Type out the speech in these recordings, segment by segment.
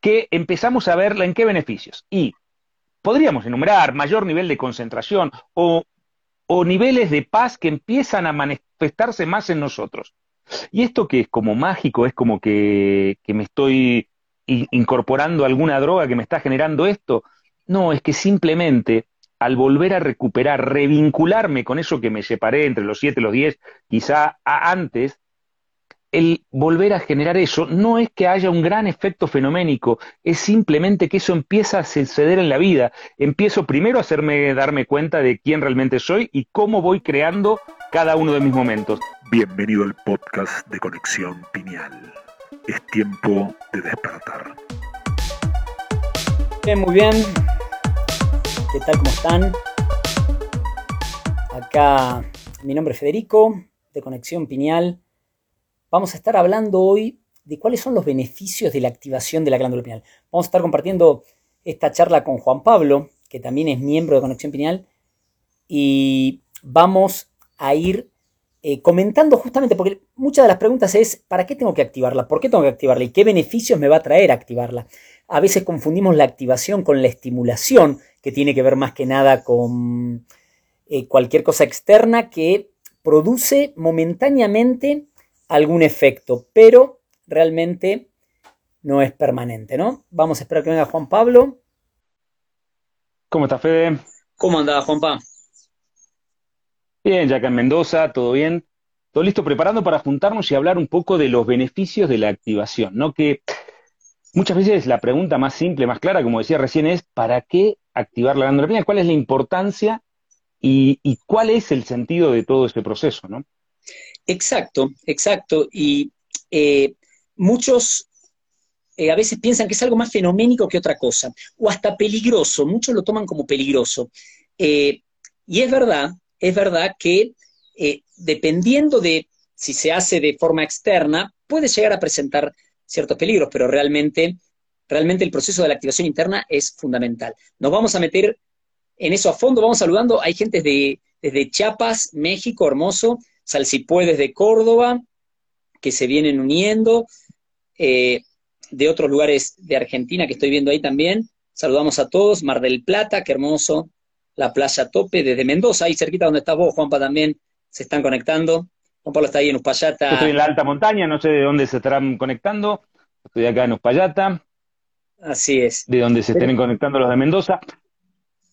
Que empezamos a verla en qué beneficios. Y podríamos enumerar mayor nivel de concentración o, o niveles de paz que empiezan a manifestarse más en nosotros. Y esto que es como mágico, es como que, que me estoy incorporando alguna droga que me está generando esto. No, es que simplemente al volver a recuperar, revincularme con eso que me separé entre los 7 y los 10, quizá antes, el volver a generar eso no es que haya un gran efecto fenoménico, es simplemente que eso empieza a suceder en la vida. Empiezo primero a hacerme darme cuenta de quién realmente soy y cómo voy creando cada uno de mis momentos. Bienvenido al podcast de Conexión Pineal. Es tiempo de despertar. Bien, muy bien. ¿Qué tal? ¿Cómo están? Acá mi nombre es Federico, de Conexión Pineal vamos a estar hablando hoy de cuáles son los beneficios de la activación de la glándula pineal. Vamos a estar compartiendo esta charla con Juan Pablo, que también es miembro de Conexión Pineal, y vamos a ir eh, comentando justamente, porque muchas de las preguntas es, ¿para qué tengo que activarla? ¿Por qué tengo que activarla? ¿Y qué beneficios me va a traer activarla? A veces confundimos la activación con la estimulación, que tiene que ver más que nada con eh, cualquier cosa externa que produce momentáneamente algún efecto, pero realmente no es permanente, ¿no? Vamos a esperar que venga Juan Pablo. ¿Cómo está Fede? ¿Cómo anda Juan Pablo? Bien, ya acá en Mendoza, todo bien. Todo listo, preparando para juntarnos y hablar un poco de los beneficios de la activación, ¿no? Que muchas veces la pregunta más simple, más clara, como decía recién, es ¿para qué activar la glándula ¿Cuál es la importancia y, y cuál es el sentido de todo este proceso, ¿no? Exacto, exacto. Y eh, muchos eh, a veces piensan que es algo más fenoménico que otra cosa, o hasta peligroso, muchos lo toman como peligroso. Eh, y es verdad, es verdad que dependiendo de si se hace de forma externa, puede llegar a presentar ciertos peligros, pero realmente, realmente el proceso de la activación interna es fundamental. Nos vamos a meter en eso a fondo, vamos saludando, hay gente de, desde Chiapas, México, hermoso, Salsipuedes de Córdoba, que se vienen uniendo, eh, de otros lugares de Argentina que estoy viendo ahí también. Saludamos a todos, Mar del Plata, qué hermoso, la playa Tope, desde Mendoza, ahí cerquita donde estás vos, Juanpa, también se están conectando. Juan Pablo está ahí en Uspallata. estoy en la alta montaña, no sé de dónde se estarán conectando. Estoy acá en Uspallata. Así es. De donde se estén conectando los de Mendoza.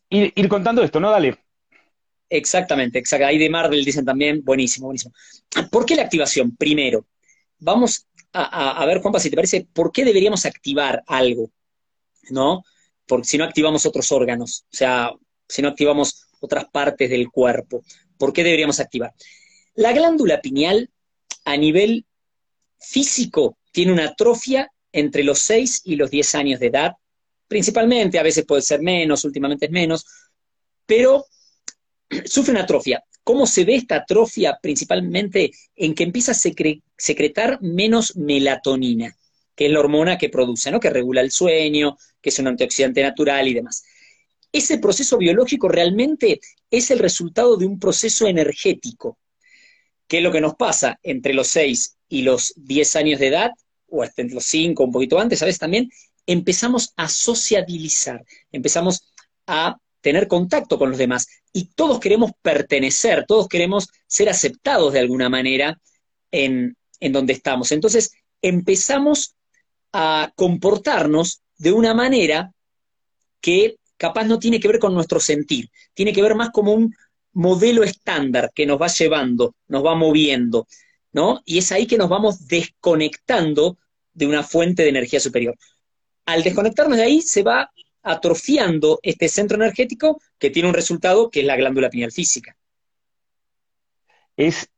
Ir, ir contando esto, ¿no? Dale. Exactamente, exacto. Ahí de Marvel dicen también, buenísimo, buenísimo. ¿Por qué la activación? Primero, vamos a, ver, Juanpa, si te parece, ¿por qué deberíamos activar algo? ¿No? Porque si no activamos otros órganos, o sea, si no activamos otras partes del cuerpo, ¿por qué deberíamos activar? La glándula pineal, a nivel físico, tiene una atrofia entre los 6 y los 10 años de edad, principalmente, a veces puede ser menos, últimamente es menos, pero sufre una atrofia. ¿Cómo se ve esta atrofia? Principalmente en que empieza a secretar menos melatonina, que es la hormona que produce, ¿no? que regula el sueño, que es un antioxidante natural y demás. Ese proceso biológico realmente es el resultado de un proceso energético. ¿Qué es lo que nos pasa entre los 6 y los 10 años de edad, o hasta entre los 5, un poquito antes, veces también, empezamos a sociabilizar, empezamos a tener contacto con los demás. Y todos queremos pertenecer, todos queremos ser aceptados de alguna manera en, donde estamos. Entonces, empezamos a comportarnos de una manera que capaz no tiene que ver con nuestro sentir, tiene que ver más como un modelo estándar que nos va llevando, nos va moviendo, ¿no? Y es ahí que nos vamos desconectando de una fuente de energía superior. Al desconectarnos de ahí se va atrofiando este centro energético que tiene un resultado que es la glándula pineal física. Es,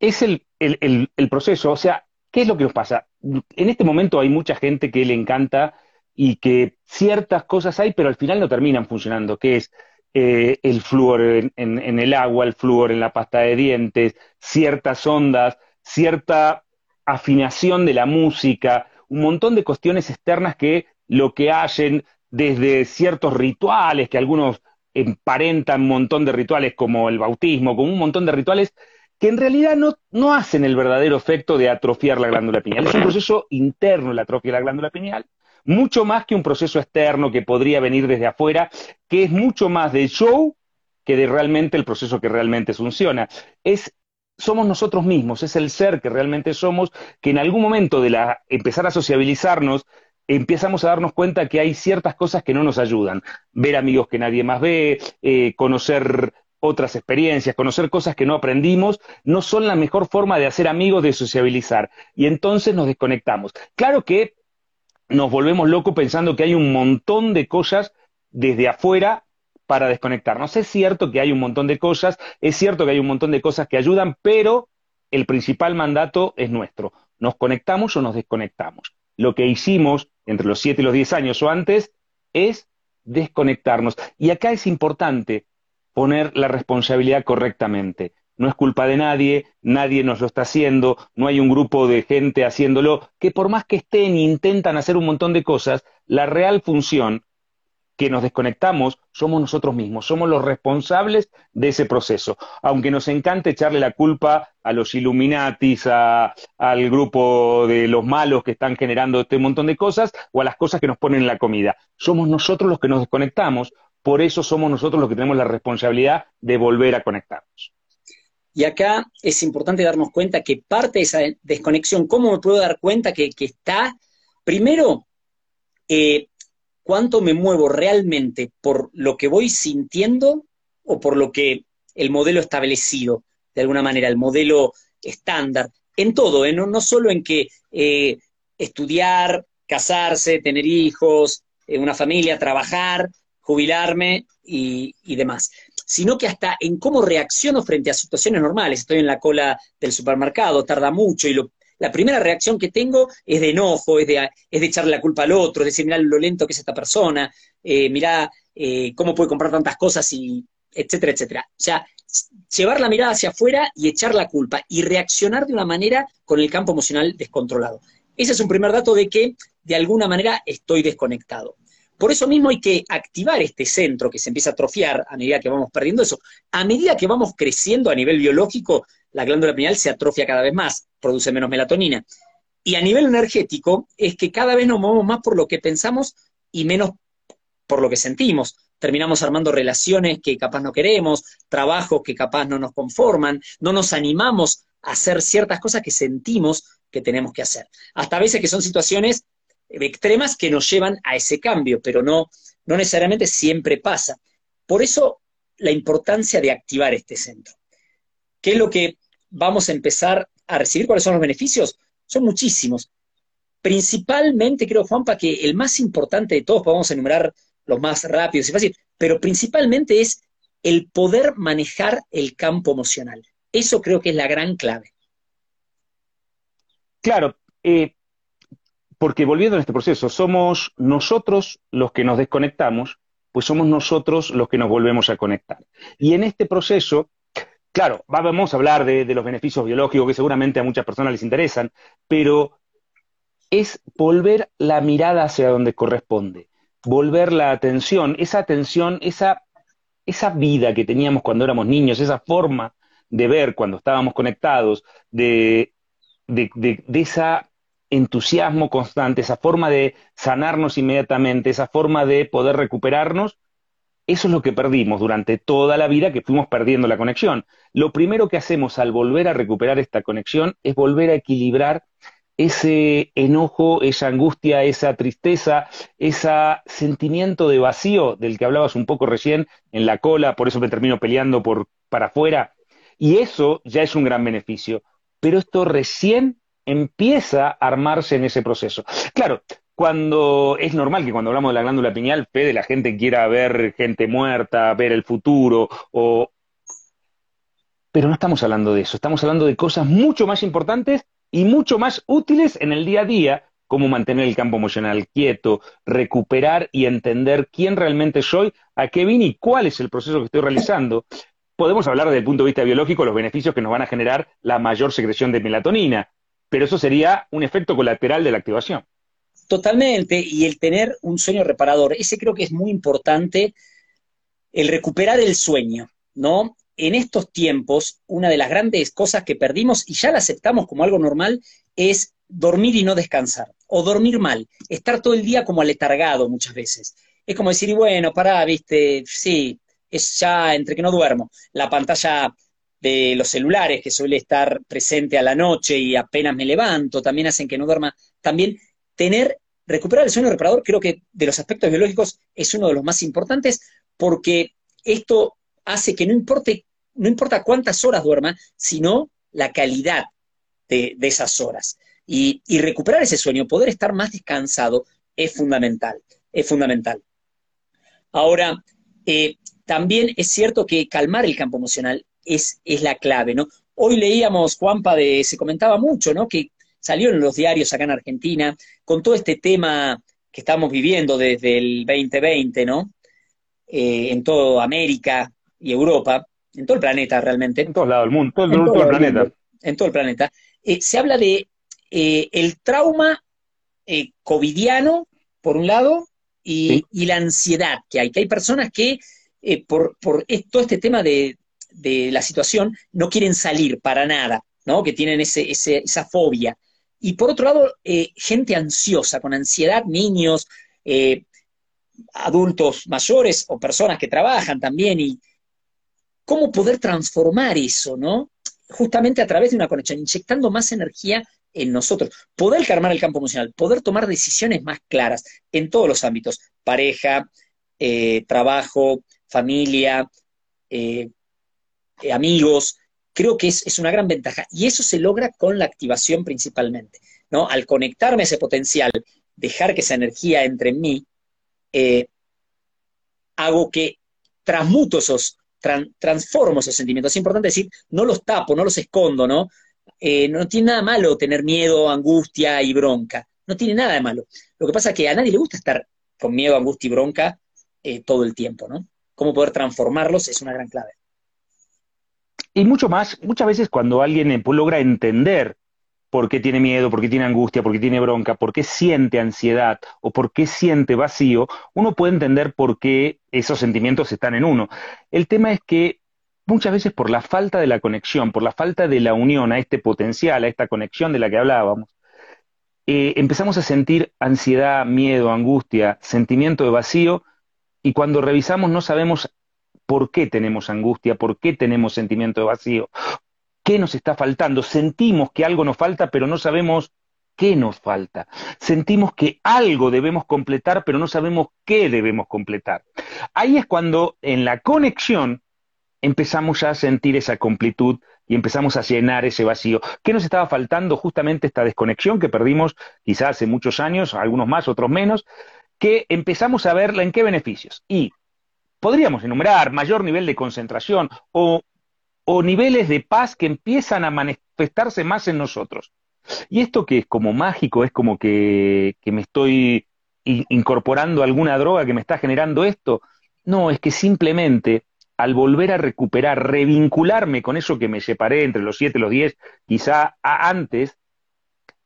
es el, el proceso, o sea, ¿qué es lo que nos pasa? En este momento hay mucha gente que le encanta y que ciertas cosas hay, pero al final no terminan funcionando, que es eh, el flúor en, el agua, el flúor en la pasta de dientes, ciertas ondas, cierta afinación de la música, un montón de cuestiones externas que lo que hacen desde ciertos rituales, que algunos emparentan un montón de rituales como el bautismo, como un montón de rituales que en realidad no, no hacen el verdadero efecto de atrofiar la glándula pineal. Es un proceso interno la atrofia de la glándula pineal, mucho más que un proceso externo que podría venir desde afuera, que es mucho más de show que de realmente el proceso que realmente funciona. Es somos nosotros mismos, es el ser que realmente somos, que en algún momento de la empezar a sociabilizarnos, empezamos a darnos cuenta que hay ciertas cosas que no nos ayudan. Ver amigos que nadie más ve, eh, conocer otras experiencias, conocer cosas que no aprendimos, no son la mejor forma de hacer amigos, de sociabilizar. Y entonces nos desconectamos. Claro que nos volvemos locos pensando que hay un montón de cosas desde afuera para desconectarnos. Es cierto que hay un montón de cosas, es cierto que hay un montón de cosas que ayudan, pero el principal mandato es nuestro. ¿Nos conectamos o nos desconectamos? Lo que hicimos entre los 7 y los 10 años o antes es desconectarnos. Y acá es importante poner la responsabilidad correctamente no es culpa de nadie, nadie nos lo está haciendo, no hay un grupo de gente haciéndolo, que por más que estén e intentan hacer un montón de cosas, la real función que nos desconectamos somos nosotros mismos, somos los responsables de ese proceso. Aunque nos encante echarle la culpa a los Illuminatis, al grupo de los malos que están generando este montón de cosas, o a las cosas que nos ponen en la comida. Somos nosotros los que nos desconectamos, por eso somos nosotros los que tenemos la responsabilidad de volver a conectarnos. Y acá es importante darnos cuenta que parte de esa desconexión, ¿cómo me puedo dar cuenta que, está? Primero, eh, cuánto me muevo realmente por lo que voy sintiendo o por lo que el modelo establecido, de alguna manera, el modelo estándar, en todo, ¿eh? no, solo en que eh, estudiar, casarse, tener hijos, una familia, trabajar, jubilarme y, demás, sino que hasta en cómo reacciono frente a situaciones normales. Estoy en la cola del supermercado, tarda mucho y la primera reacción que tengo es de enojo, es de, es de echarle la culpa al otro, es decir, mira lo lento que es esta persona, eh, mira eh, cómo puede comprar tantas cosas y etcétera, etcétera. O sea, llevar la mirada hacia afuera y echar la culpa y reaccionar de una manera con el campo emocional descontrolado. Ese es un primer dato de que de alguna manera estoy desconectado. Por eso mismo hay que activar este centro que se empieza a atrofiar a medida que vamos perdiendo eso. A medida que vamos creciendo a nivel biológico, la glándula pineal se atrofia cada vez más, produce menos melatonina. Y a nivel energético es que cada vez nos movemos más por lo que pensamos y menos por lo que sentimos. Terminamos armando relaciones que capaz no queremos, trabajos que capaz no nos conforman, no nos animamos a hacer ciertas cosas que sentimos que tenemos que hacer. Hasta a veces que son situaciones extremas que nos llevan a ese cambio, pero no, no necesariamente siempre pasa. Por eso la importancia de activar este centro. ¿Qué es lo que vamos a empezar a recibir? ¿Cuáles son los beneficios? Son muchísimos. Principalmente, creo, Juanpa, que el más importante de todos, podemos enumerar los más rápidos y fáciles, pero principalmente es el poder manejar el campo emocional. Eso creo que es la gran clave. Claro, eh, porque volviendo a este proceso, somos nosotros los que nos desconectamos, pues somos nosotros los que nos volvemos a conectar. Y en este proceso, claro, vamos a hablar de, los beneficios biológicos que seguramente a muchas personas les interesan, pero es volver la mirada hacia donde corresponde, volver la atención, esa atención, esa, esa vida que teníamos cuando éramos niños, esa forma de ver cuando estábamos conectados, de, de, de esa entusiasmo constante, esa forma de sanarnos inmediatamente, esa forma de poder recuperarnos, eso es lo que perdimos durante toda la vida que fuimos perdiendo la conexión. Lo primero que hacemos al volver a recuperar esta conexión es volver a equilibrar ese enojo, esa angustia, esa tristeza, ese sentimiento de vacío del que hablabas un poco recién en la cola, por eso me termino peleando por, para afuera. Y eso ya es un gran beneficio. Pero esto recién empieza a armarse en ese proceso. Claro, cuando es normal que cuando hablamos de la glándula pineal, Fede, la gente quiera ver gente muerta, ver el futuro, o... pero no estamos hablando de eso, estamos hablando de cosas mucho más importantes y mucho más útiles en el día a día, como mantener el campo emocional quieto, recuperar y entender quién realmente soy, a qué vine y cuál es el proceso que estoy realizando. Podemos hablar desde el punto de vista biológico los beneficios que nos van a generar la mayor secreción de melatonina, pero eso sería un efecto colateral de la activación. Totalmente, y el tener un sueño reparador, ese creo que es muy importante, el recuperar el sueño, ¿no? en estos tiempos, una de las grandes cosas que perdimos y ya la aceptamos como algo normal es dormir y no descansar, o dormir mal, estar todo el día como aletargado muchas veces. Es como decir, bueno, pará, viste, sí, es ya entre que no duermo. La pantalla de los celulares que suele estar presente a la noche y apenas me levanto, también hacen que no duerma. También tener, recuperar el sueño reparador, creo que de los aspectos biológicos es uno de los más importantes porque esto hace que no importe, no importa cuántas horas duerma, sino la calidad de, esas horas. Y, recuperar ese sueño, poder estar más descansado, es fundamental, es fundamental. Ahora, eh, también es cierto que calmar el campo emocional es, es la clave, ¿no? Hoy leíamos, Juanpa, de, se comentaba mucho, ¿no? Que salió en los diarios acá en Argentina, con todo este tema que estamos viviendo desde el 2020, ¿no? Eh, en toda América, y Europa, en todo el planeta realmente. En todos lados del mundo, todo, el, todo el planeta. en todo el planeta. Eh, se habla de eh, el trauma eh, covidiano, por un lado, y, la ansiedad que hay. Que hay personas que, por, por todo este tema de, de, la situación, no quieren salir para nada, ¿no? Que tienen ese, ese, esa fobia. Y por otro lado, gente ansiosa, con ansiedad, niños, adultos mayores o personas que trabajan también y, cómo poder transformar eso, ¿no? Justamente a través de una conexión, inyectando más energía en nosotros, poder calmar el campo emocional, poder tomar decisiones más claras en todos los ámbitos, pareja, eh, trabajo, familia, eh, eh, amigos, creo que es, una gran ventaja. Y eso se logra con la activación principalmente, ¿no? Al conectarme a ese potencial, dejar que esa energía entre en mí, hago que transmuto esos, transformo esos sentimientos. Es importante decir, no los tapo, no los escondo, ¿no? Eh, no tiene nada malo tener miedo, angustia y bronca. No tiene nada de malo. Lo que pasa es que a nadie le gusta estar con miedo, angustia y bronca eh, todo el tiempo, ¿no? Cómo poder transformarlos es una gran clave. Y mucho más, muchas veces cuando alguien logra entender por qué tiene miedo, por qué tiene angustia, por qué tiene bronca, por qué siente ansiedad o por qué siente vacío, uno puede entender por qué esos sentimientos están en uno. El tema es que muchas veces por la falta de la conexión, por la falta de la unión a este potencial, a esta conexión de la que hablábamos, eh, empezamos a sentir ansiedad, miedo, angustia, sentimiento de vacío, y cuando revisamos no sabemos por qué tenemos angustia, por qué tenemos sentimiento de vacío, ¿Qué nos está faltando? Sentimos que algo nos falta, pero no sabemos qué nos falta. Sentimos que algo debemos completar, pero no sabemos qué debemos completar. Ahí es cuando en la conexión empezamos ya a sentir esa completud y empezamos a llenar ese vacío. ¿Qué nos estaba faltando? Justamente esta desconexión que perdimos quizás hace muchos años, algunos más, otros menos, que empezamos a verla en qué beneficios. Y podríamos enumerar mayor nivel de concentración o niveles de paz que empiezan a manifestarse más en nosotros. Y esto que es como mágico, es como que, me estoy incorporando alguna droga que me está generando esto. No, es que simplemente al volver a recuperar, revincularme con eso que me separé entre los siete y los diez, quizá antes,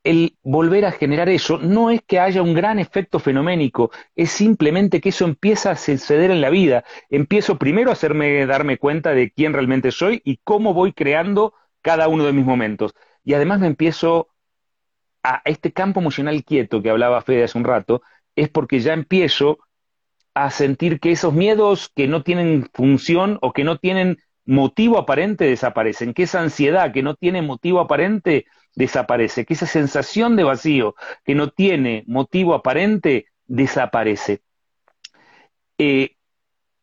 el volver a generar eso no es que haya un gran efecto fenoménico, es simplemente que eso empieza a suceder en la vida. Empiezo primero a hacerme darme cuenta de quién realmente soy y cómo voy creando cada uno de mis momentos. Y además me empiezo a este campo emocional quieto que hablaba Fede hace un rato, es porque ya empiezo a sentir que esos miedos que no tienen función o que no tienen motivo aparente desaparecen, que esa ansiedad que no tiene motivo aparente desaparece, que esa sensación de vacío que no tiene motivo aparente desaparece. Eh,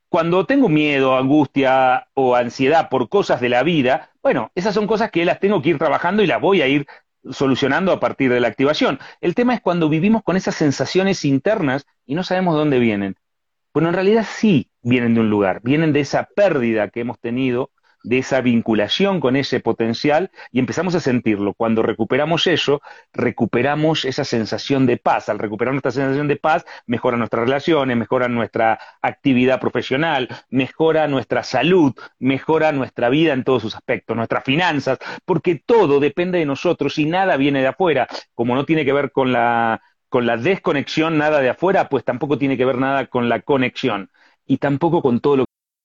cuando tengo miedo, angustia o ansiedad por cosas de la vida, bueno, esas son cosas que las tengo que ir trabajando y las voy a ir solucionando a partir de la activación. El tema es cuando vivimos con esas sensaciones internas y no sabemos dónde vienen. Bueno, en realidad sí vienen de un lugar, vienen de esa pérdida que hemos tenido de esa vinculación con ese potencial y empezamos a sentirlo. Cuando recuperamos eso, recuperamos esa sensación de paz. Al recuperar nuestra sensación de paz, mejora nuestras relaciones, mejora nuestra actividad profesional, mejora nuestra salud, mejora nuestra vida en todos sus aspectos, nuestras finanzas, porque todo depende de nosotros y nada viene de afuera. Como no tiene que ver con la, con la desconexión, nada de afuera, pues tampoco tiene que ver nada con la conexión y tampoco con todo lo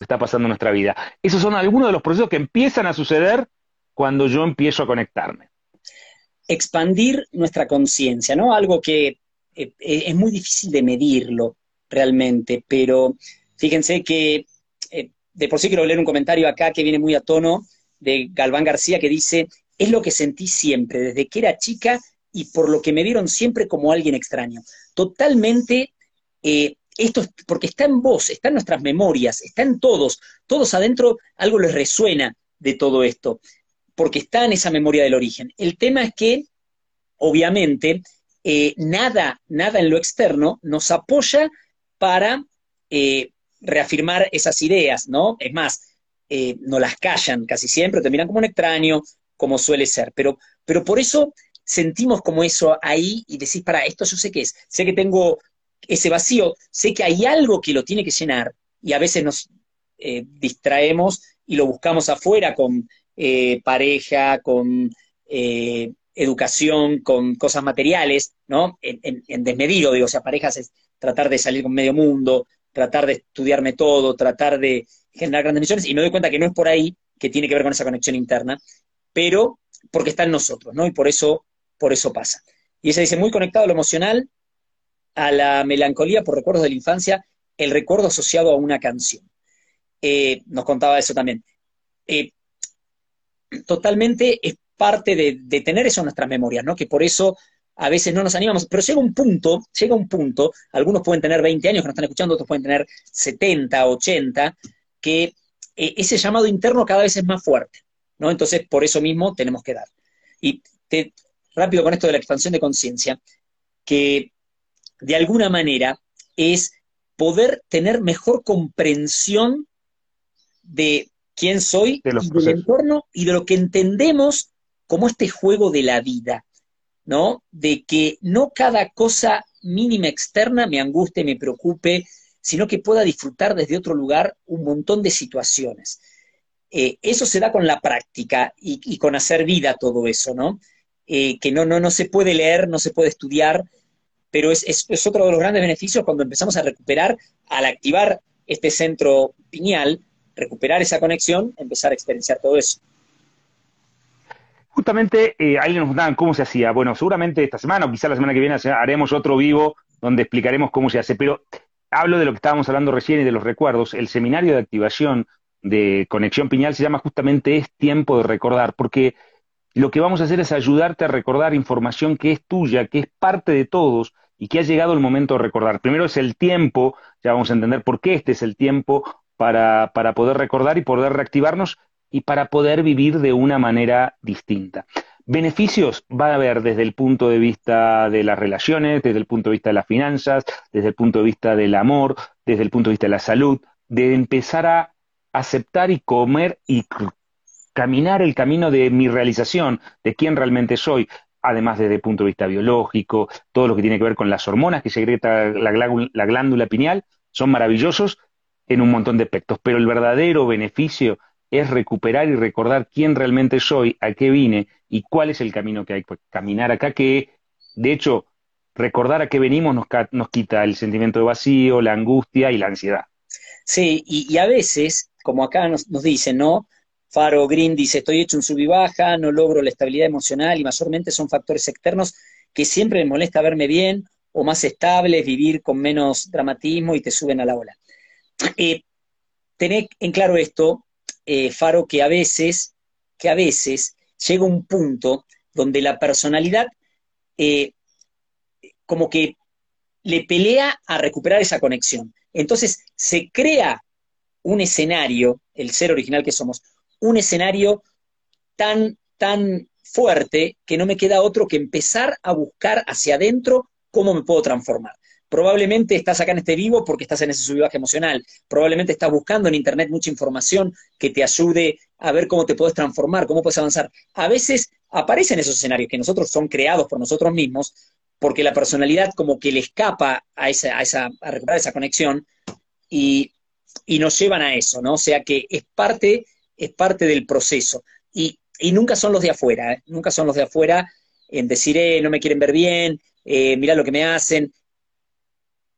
Está pasando en nuestra vida. Esos son algunos de los procesos que empiezan a suceder cuando yo empiezo a conectarme. Expandir nuestra conciencia, ¿no? Algo que eh, eh, es muy difícil de medirlo realmente, pero fíjense que eh, de por sí quiero leer un comentario acá que viene muy a tono de Galván García que dice, es lo que sentí siempre, desde que era chica y por lo que me vieron siempre como alguien extraño. Totalmente esto es porque está en vos, está en nuestras memorias, está en todos, todos adentro algo les resuena de todo esto, porque está en esa memoria del origen. El tema es que, obviamente, eh, nada, nada en lo externo nos apoya para eh, reafirmar esas ideas, ¿no? Es más, eh, no las callan casi siempre, te miran como un extraño, como suele ser, pero, pero por eso sentimos como eso ahí y decís, para, esto yo sé qué es, sé que tengo ese vacío, sé que hay algo que lo tiene que llenar y a veces nos eh, distraemos y lo buscamos afuera con eh, pareja, con eh, educación, con cosas materiales, ¿no? En, desmedido, digo, o sea, parejas es tratar de salir con medio mundo, tratar de estudiarme todo, tratar de generar grandes misiones, y me doy cuenta que no es por ahí que tiene que ver con esa conexión interna, pero porque está en nosotros, ¿no? Y por eso, por eso pasa. Y ella dice, muy conectado a lo emocional, a la melancolía por recuerdos de la infancia, el recuerdo asociado a una canción. Eh, nos contaba eso también. Eh, totalmente es parte de, tener eso en nuestras memorias, ¿no? Que por eso a veces no nos animamos, pero llega un punto, llega un punto, algunos pueden tener 20 años que nos están escuchando, otros pueden tener 70, 80, que eh, ese llamado interno cada vez es más fuerte, ¿no? Entonces, por eso mismo tenemos que dar. Y rápido con esto de la expansión de conciencia, que de alguna manera, es poder tener mejor comprensión de quién soy y del entorno y de lo que entendemos como este juego de la vida, ¿no? De que no cada cosa mínima externa me angustie, me preocupe, sino que pueda disfrutar desde otro lugar un montón de situaciones. Eh, eso se da con la práctica y, con hacer vida todo eso, ¿no? Eh, que no, no, no se puede leer, no se puede estudiar, pero es, otro de los grandes beneficios cuando empezamos a recuperar, al activar este centro pineal, recuperar esa conexión, empezar a experienciar todo eso. Justamente eh, alguien nos preguntaba cómo se hacía. Bueno, seguramente esta semana o quizá la semana que viene haremos otro vivo donde explicaremos cómo se hace. Pero hablo de lo que estábamos hablando recién y de los recuerdos. El seminario de activación de conexión pineal se llama justamente Es tiempo de recordar, porque lo que vamos a hacer es ayudarte a recordar información que es tuya, que es parte de todos, y que ha llegado el momento de recordar. Primero es el tiempo, ya vamos a entender por qué este es el tiempo para, poder recordar y poder reactivarnos y para poder vivir de una manera distinta. Beneficios va a haber desde el punto de vista de las relaciones, desde el punto de vista de las finanzas, desde el punto de vista del amor, desde el punto de vista de la salud, de empezar a aceptar y comer y caminar el camino de mi realización, de quién realmente soy, además desde el punto de vista biológico, todo lo que tiene que ver con las hormonas que secreta la, la glándula pineal, son maravillosos en un montón de aspectos, pero el verdadero beneficio es recuperar y recordar quién realmente soy, a qué vine y cuál es el camino que hay que caminar acá, que de hecho recordar a qué venimos nos, nos quita el sentimiento de vacío, la angustia y la ansiedad. Sí, y, a veces, como acá nos, nos, dicen, ¿no? Faro Green dice, estoy hecho un sub y baja, no logro la estabilidad emocional y mayormente son factores externos que siempre me molesta verme bien o más estable, vivir con menos dramatismo y te suben a la ola. Eh, tener en claro esto, eh, Faro, que a veces, que a veces llega un punto donde la personalidad eh, como que le pelea a recuperar esa conexión. Entonces se crea un escenario, el ser original que somos, un escenario tan, tan fuerte que no me queda otro que empezar a buscar hacia adentro cómo me puedo transformar. Probablemente estás acá en este vivo porque estás en ese subivaje emocional. Probablemente estás buscando en Internet mucha información que te ayude a ver cómo te puedes transformar, cómo puedes avanzar. A veces aparecen esos escenarios que nosotros son creados por nosotros mismos porque la personalidad como que le escapa a, esa, a, esa, a recuperar esa conexión y, nos llevan a eso, ¿no? O sea que es parte, es parte del proceso. Y, nunca son los de afuera, ¿eh? nunca son los de afuera en decir, eh, no me quieren ver bien, eh, mira lo que me hacen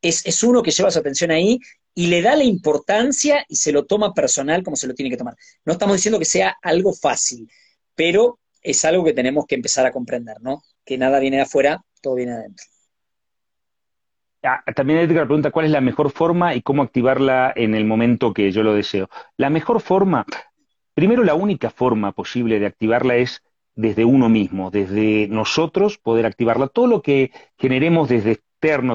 es, uno que lleva su atención ahí y le da la importancia y se lo toma personal como se lo tiene que tomar. No estamos diciendo que sea algo fácil, pero es algo que tenemos que empezar a comprender, ¿no? Que nada viene de afuera, todo viene de adentro. Ah, también Edgar pregunta cuál es la mejor forma y cómo activarla en el momento que yo lo deseo. La mejor forma, primero la única forma posible de activarla es desde uno mismo, desde nosotros poder activarla. Todo lo que generemos desde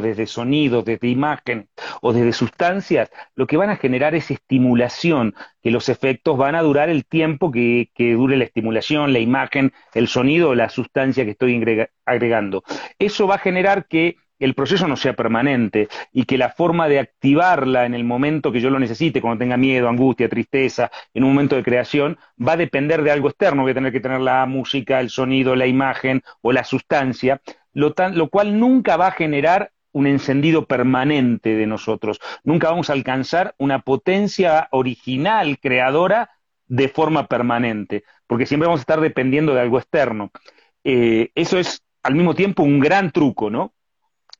desde sonidos, desde imagen o desde sustancias, lo que van a generar es estimulación, que los efectos van a durar el tiempo que, que dure la estimulación, la imagen, el sonido o la sustancia que estoy agregando. Eso va a generar que el proceso no sea permanente y que la forma de activarla en el momento que yo lo necesite, cuando tenga miedo, angustia, tristeza, en un momento de creación, va a depender de algo externo. Voy a tener que tener la música, el sonido, la imagen o la sustancia, lo, cual nunca va a generar un encendido permanente de nosotros. Nunca vamos a alcanzar una potencia original, creadora, de forma permanente, porque siempre vamos a estar dependiendo de algo externo. Eh, eso es al mismo tiempo un gran truco, ¿no?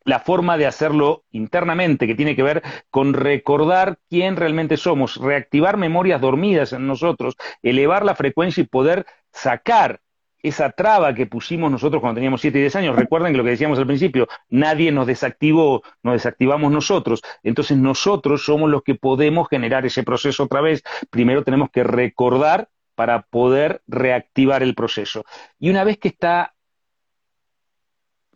La forma de hacerlo internamente, que tiene que ver con recordar quién realmente somos, reactivar memorias dormidas en nosotros, elevar la frecuencia y poder sacar esa traba que pusimos nosotros cuando teníamos 7 y 10 años, recuerden que lo que decíamos al principio, nadie nos desactivó, nos desactivamos nosotros, entonces nosotros somos los que podemos generar ese proceso otra vez, primero tenemos que recordar para poder reactivar el proceso. Y una vez que está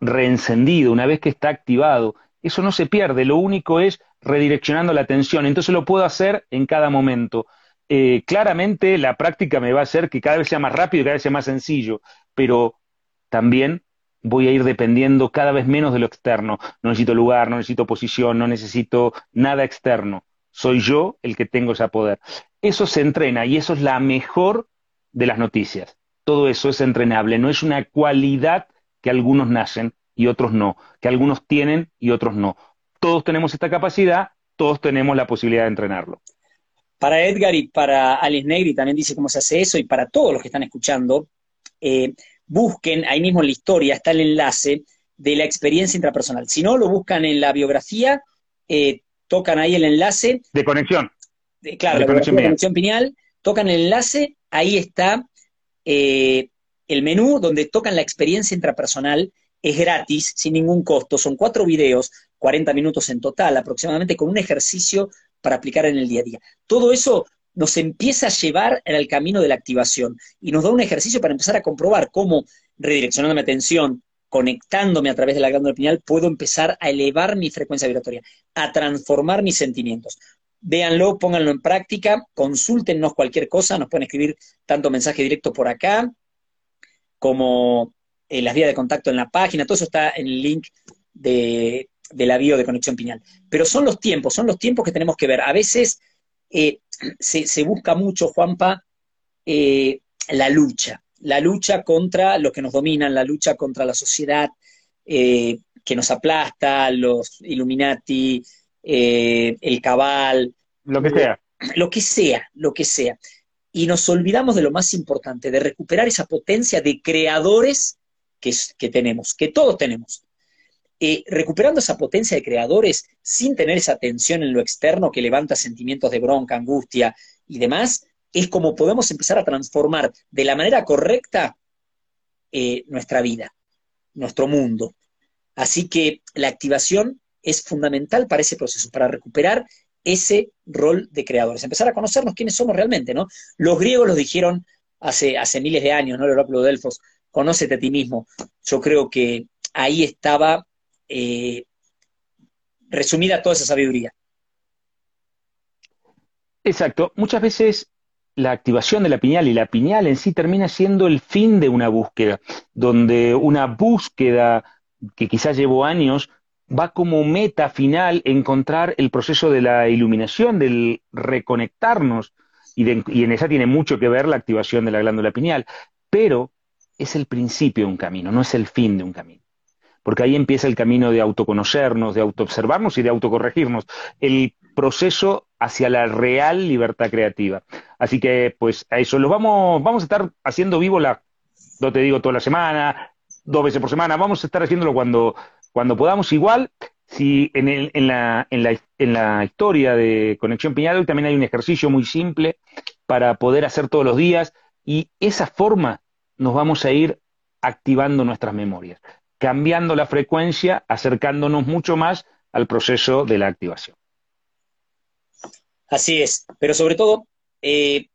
reencendido, una vez que está activado, eso no se pierde, lo único es redireccionando la atención, entonces lo puedo hacer en cada momento. Eh, claramente la práctica me va a hacer que cada vez sea más rápido y cada vez sea más sencillo, pero también voy a ir dependiendo cada vez menos de lo externo. No necesito lugar, no necesito posición, no necesito nada externo. Soy yo el que tengo ese poder. Eso se entrena y eso es la mejor de las noticias. Todo eso es entrenable, no es una cualidad que algunos nacen y otros no, que algunos tienen y otros no. Todos tenemos esta capacidad, todos tenemos la posibilidad de entrenarlo. Para Edgar y para Alice Negri también dice cómo se hace eso, y para todos los que están escuchando, eh, busquen ahí mismo en la historia, está el enlace de la experiencia intrapersonal. Si no, lo buscan en la biografía, eh, tocan ahí el enlace. De conexión. claro, de conexión, conexión, pineal, tocan el enlace, ahí está eh, el menú donde tocan la experiencia intrapersonal, es gratis, sin ningún costo, son cuatro videos, 40 minutos en total aproximadamente, con un ejercicio para aplicar en el día a día. Todo eso nos empieza a llevar en el camino de la activación y nos da un ejercicio para empezar a comprobar cómo, redireccionando mi atención, conectándome a través de la glándula pineal, puedo empezar a elevar mi frecuencia vibratoria, a transformar mis sentimientos. Véanlo, pónganlo en práctica, consúltennos cualquier cosa, nos pueden escribir tanto mensaje directo por acá, como eh, las vías de contacto en la página, todo eso está en el link de, la bio de Conexión Piñal. Pero son los tiempos, son los tiempos que tenemos que ver. A veces eh, se, busca mucho, Juanpa, eh, la lucha, la lucha contra los que nos dominan, la lucha contra la sociedad que nos aplasta, los Illuminati, el cabal. Lo que sea. Lo que sea, lo que sea. Y nos olvidamos de lo más importante, de recuperar esa potencia de creadores que, tenemos, que todos tenemos. Eh, recuperando esa potencia de creadores sin tener esa tensión en lo externo que levanta sentimientos de bronca, angustia y demás, es como podemos empezar a transformar de la manera correcta eh, nuestra vida, nuestro mundo. Así que la activación es fundamental para ese proceso, para recuperar ese rol de creadores, empezar a conocernos quiénes somos realmente, ¿no? Los griegos lo dijeron hace, hace miles de años, ¿no? El oráculo de Delfos, conócete a ti mismo. Yo creo que ahí estaba eh, resumida toda esa sabiduría. Exacto. Muchas veces la activación de la piñal y la piñal en sí termina siendo el fin de una búsqueda, donde una búsqueda que quizás llevó años va como meta final encontrar el proceso de la iluminación, del reconectarnos, y, en esa tiene mucho que ver la activación de la glándula pineal. Pero es el principio de un camino, no es el fin de un camino. Porque ahí empieza el camino de autoconocernos, de autoobservarnos y de autocorregirnos. El proceso hacia la real libertad creativa. Así que, pues, a eso lo vamos, vamos a estar haciendo vivo la, no te digo toda la semana, dos veces por semana, vamos a estar haciéndolo cuando, cuando podamos. Igual, si en, la, en la historia de Conexión Piñado también hay un ejercicio muy simple para poder hacer todos los días y esa forma nos vamos a ir activando nuestras memorias, cambiando la frecuencia, acercándonos mucho más al proceso de la activación. Así es, pero sobre todo, eh,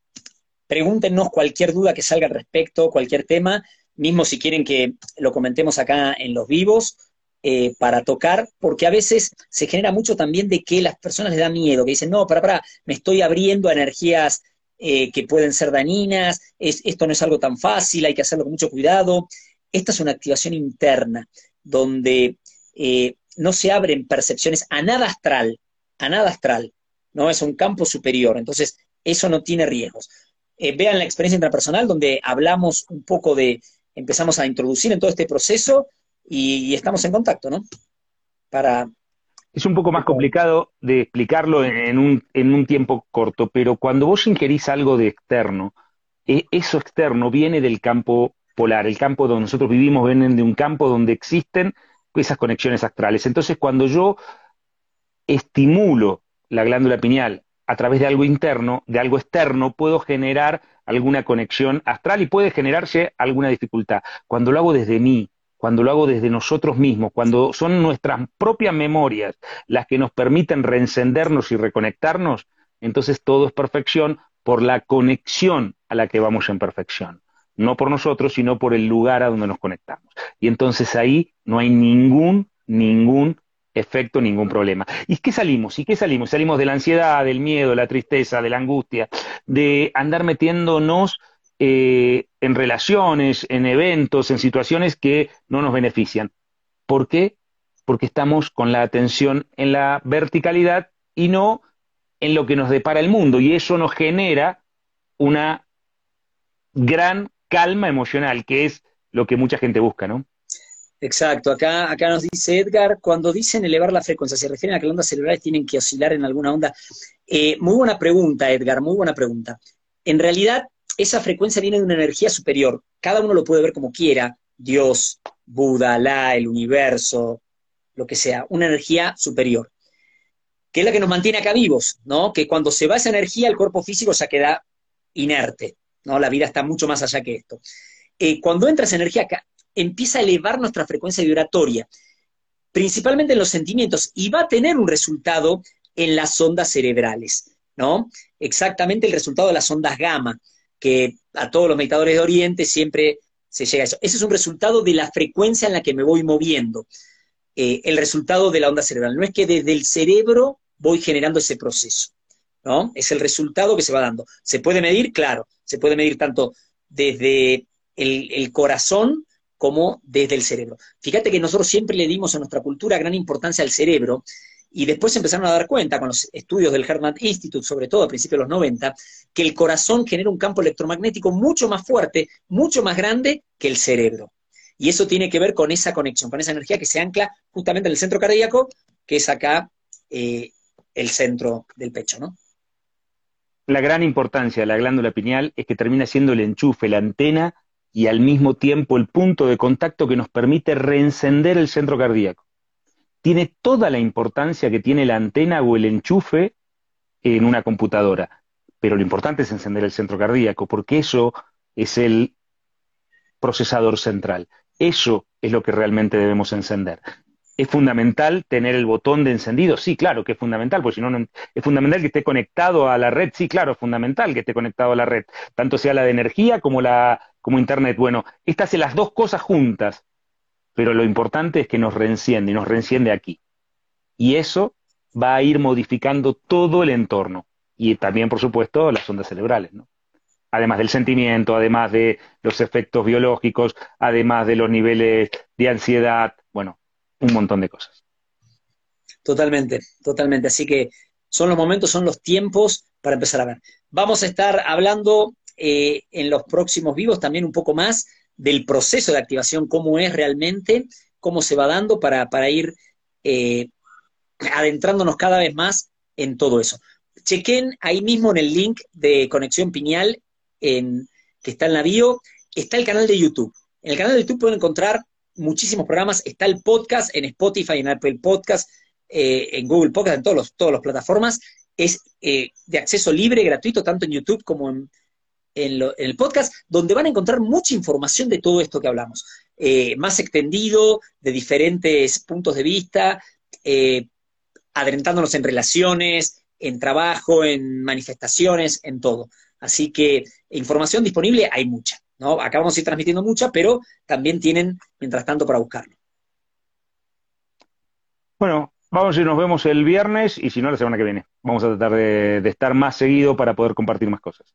pregúntenos cualquier duda que salga al respecto, cualquier tema, mismo si quieren que lo comentemos acá en los vivos, eh, para tocar, porque a veces se genera mucho también de que las personas les da miedo, que dicen, no, para, para, me estoy abriendo a energías eh, que pueden ser dañinas, esto no es algo tan fácil, hay que hacerlo con mucho cuidado. Esta es una activación interna, donde eh, no se abren percepciones a nada astral, a nada astral, ¿no? Es un campo superior, entonces eso no tiene riesgos. Vean la experiencia intrapersonal donde hablamos un poco de, empezamos a introducir en todo este proceso y estamos en contacto, ¿no? Para, es un poco más complicado de explicarlo en un, en un tiempo corto, pero cuando vos ingerís algo de externo, e, eso externo viene del campo polar, el campo donde nosotros vivimos viene de un campo donde existen esas conexiones astrales. Entonces, cuando yo estimulo la glándula pineal a través de algo interno, de algo externo, puedo generar alguna conexión astral y puede generarse alguna dificultad. Cuando lo hago desde mí, cuando lo hago desde nosotros mismos, cuando son nuestras propias memorias las que nos permiten reencendernos y reconectarnos, entonces todo es perfección por la conexión a la que vamos en perfección. No por nosotros, sino por el lugar a donde nos conectamos. Y entonces ahí no hay ningún, ningún efecto, ningún problema. ¿Y qué salimos? ¿Y qué salimos? Salimos de la ansiedad, del miedo, de la tristeza, de la angustia, de andar metiéndonos eh, en relaciones, en eventos, en situaciones que no nos benefician. ¿Por qué? Porque estamos con la atención en la verticalidad y no en lo que nos depara el mundo. Y eso nos genera una gran calma emocional, que es lo que mucha gente busca, ¿no? Exacto, acá, acá nos dice Edgar, cuando dicen elevar la frecuencia, ¿se refieren a que las ondas cerebrales tienen que oscilar en alguna onda? Eh, muy buena pregunta, Edgar, muy buena pregunta. En realidad, esa frecuencia viene de una energía superior. Cada uno lo puede ver como quiera, Dios, Buda, La, el universo, lo que sea, una energía superior, que es la que nos mantiene acá vivos, ¿no? Que cuando se va esa energía, el cuerpo físico ya queda inerte, ¿no? La vida está mucho más allá que esto. Eh, cuando entra esa energía acá, empieza a elevar nuestra frecuencia vibratoria, principalmente en los sentimientos, y va a tener un resultado en las ondas cerebrales, ¿no? Exactamente el resultado de las ondas gamma que a todos los meditadores de Oriente siempre se llega a eso. Ese es un resultado de la frecuencia en la que me voy moviendo, eh, el resultado de la onda cerebral. No es que desde el cerebro voy generando ese proceso, ¿no? Es el resultado que se va dando. ¿Se puede medir? Claro, se puede medir tanto desde el, corazón como desde el cerebro. Fíjate que nosotros siempre le dimos en nuestra cultura gran importancia al cerebro y después empezaron a dar cuenta con los estudios del Heart Institute, sobre todo a principios de los 90, que el corazón genera un campo electromagnético mucho más fuerte, mucho más grande que el cerebro. Y eso tiene que ver con esa conexión, con esa energía que se ancla justamente en el centro cardíaco, que es acá eh, el centro del pecho, ¿no? La gran importancia de la glándula pineal es que termina siendo el enchufe, la antena y al mismo tiempo el punto de contacto que nos permite reencender el centro cardíaco. Tiene toda la importancia que tiene la antena o el enchufe en una computadora, pero lo importante es encender el centro cardíaco, porque eso es el procesador central. Eso es lo que realmente debemos encender. ¿Es fundamental tener el botón de encendido? Sí, claro que es fundamental, porque si no, es fundamental que esté conectado a la red. Sí, claro, es fundamental que esté conectado a la red, tanto sea la de energía como la como Internet. Bueno, estas las dos cosas juntas, pero lo importante es que nos reenciende y nos reenciende aquí. Y eso va a ir modificando todo el entorno y también, por supuesto, las ondas cerebrales, ¿no? Además del sentimiento, además de los efectos biológicos, además de los niveles de ansiedad, bueno, un montón de cosas. Totalmente, totalmente. Así que son los momentos, son los tiempos para empezar a ver. Vamos a estar hablando eh, en los próximos vivos también un poco más del proceso de activación, cómo es realmente, cómo se va dando para, ir eh, adentrándonos cada vez más en todo eso. Chequen ahí mismo en el link de Conexión Piñal en, que está en la bio, está el canal de YouTube. En el canal de YouTube pueden encontrar muchísimos programas. Está el podcast en Spotify, en Apple Podcast, eh, en Google Podcast, en todos los, todas las plataformas. Es eh, de acceso libre, gratuito, tanto en YouTube como en, el podcast, donde van a encontrar mucha información de todo esto que hablamos. Eh, más extendido, de diferentes puntos de vista, adelantándonos en relaciones, en trabajo, en manifestaciones, en todo. Así que información disponible hay mucha. ¿no? Acá vamos a ir transmitiendo mucha, pero también tienen, mientras tanto, para buscarlo. Bueno, vamos y nos vemos el viernes y si no, la semana que viene. Vamos a tratar de, de estar más seguido para poder compartir más cosas.